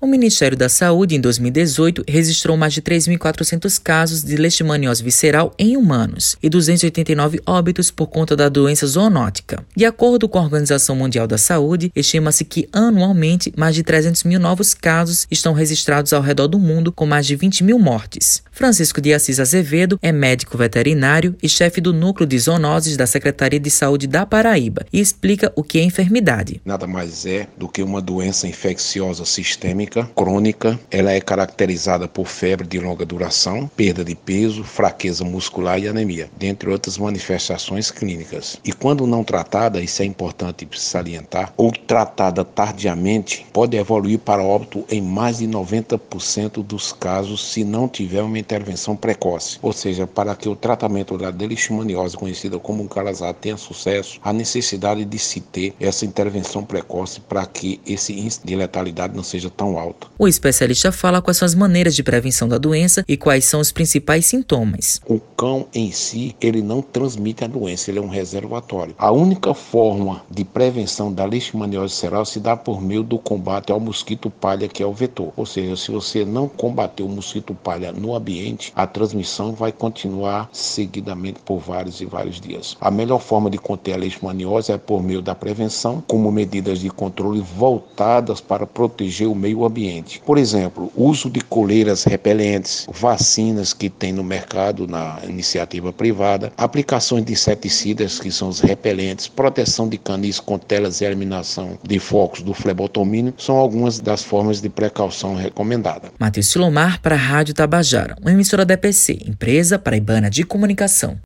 O Ministério da Saúde, em 2018, registrou mais de 3.400 casos de leishmaniose visceral em humanos e 289 óbitos por conta da doença zoonótica. De acordo com a Organização Mundial da Saúde, estima-se que anualmente mais de 300 mil novos casos estão registrados ao redor do mundo, com mais de 20 mil mortes. Francisco de Assis Azevedo é médico veterinário e chefe do Núcleo de Zoonoses da Secretaria de Saúde da Paraíba e explica o que é enfermidade. Nada mais é do que uma doença infecciosa sistêmica crônica, crônica, ela é caracterizada por febre de longa duração, perda de peso, fraqueza muscular e anemia, dentre outras manifestações clínicas. E quando não tratada, isso é importante salientar, ou tratada tardiamente, pode evoluir para óbito em mais de 90% dos casos se não tiver uma intervenção precoce. Ou seja, para que o tratamento da leishmaniose, conhecida como calazar, tenha sucesso, há necessidade de se ter essa intervenção precoce para que esse índice de letalidade não seja tão alta. O especialista fala quais são as maneiras de prevenção da doença e quais são os principais sintomas. O cão em si, ele não transmite a doença, ele é um reservatório. A única forma de prevenção da leishmaniose cerebral se dá por meio do combate ao mosquito palha, que é o vetor. Ou seja, se você não combater o mosquito palha no ambiente, a transmissão vai continuar seguidamente por vários e vários dias. A melhor forma de conter a leishmaniose é por meio da prevenção, como medidas de controle voltadas para proteger o meio ambiente. Por exemplo, uso de coleiras repelentes, vacinas que tem no mercado na iniciativa privada, aplicações de inseticidas que são os repelentes, proteção de canis com telas e eliminação de focos do flebotomínio são algumas das formas de precaução recomendadas. Matheus Silomar para a Rádio Tabajara, uma emissora da EPC, empresa paraibana de comunicação.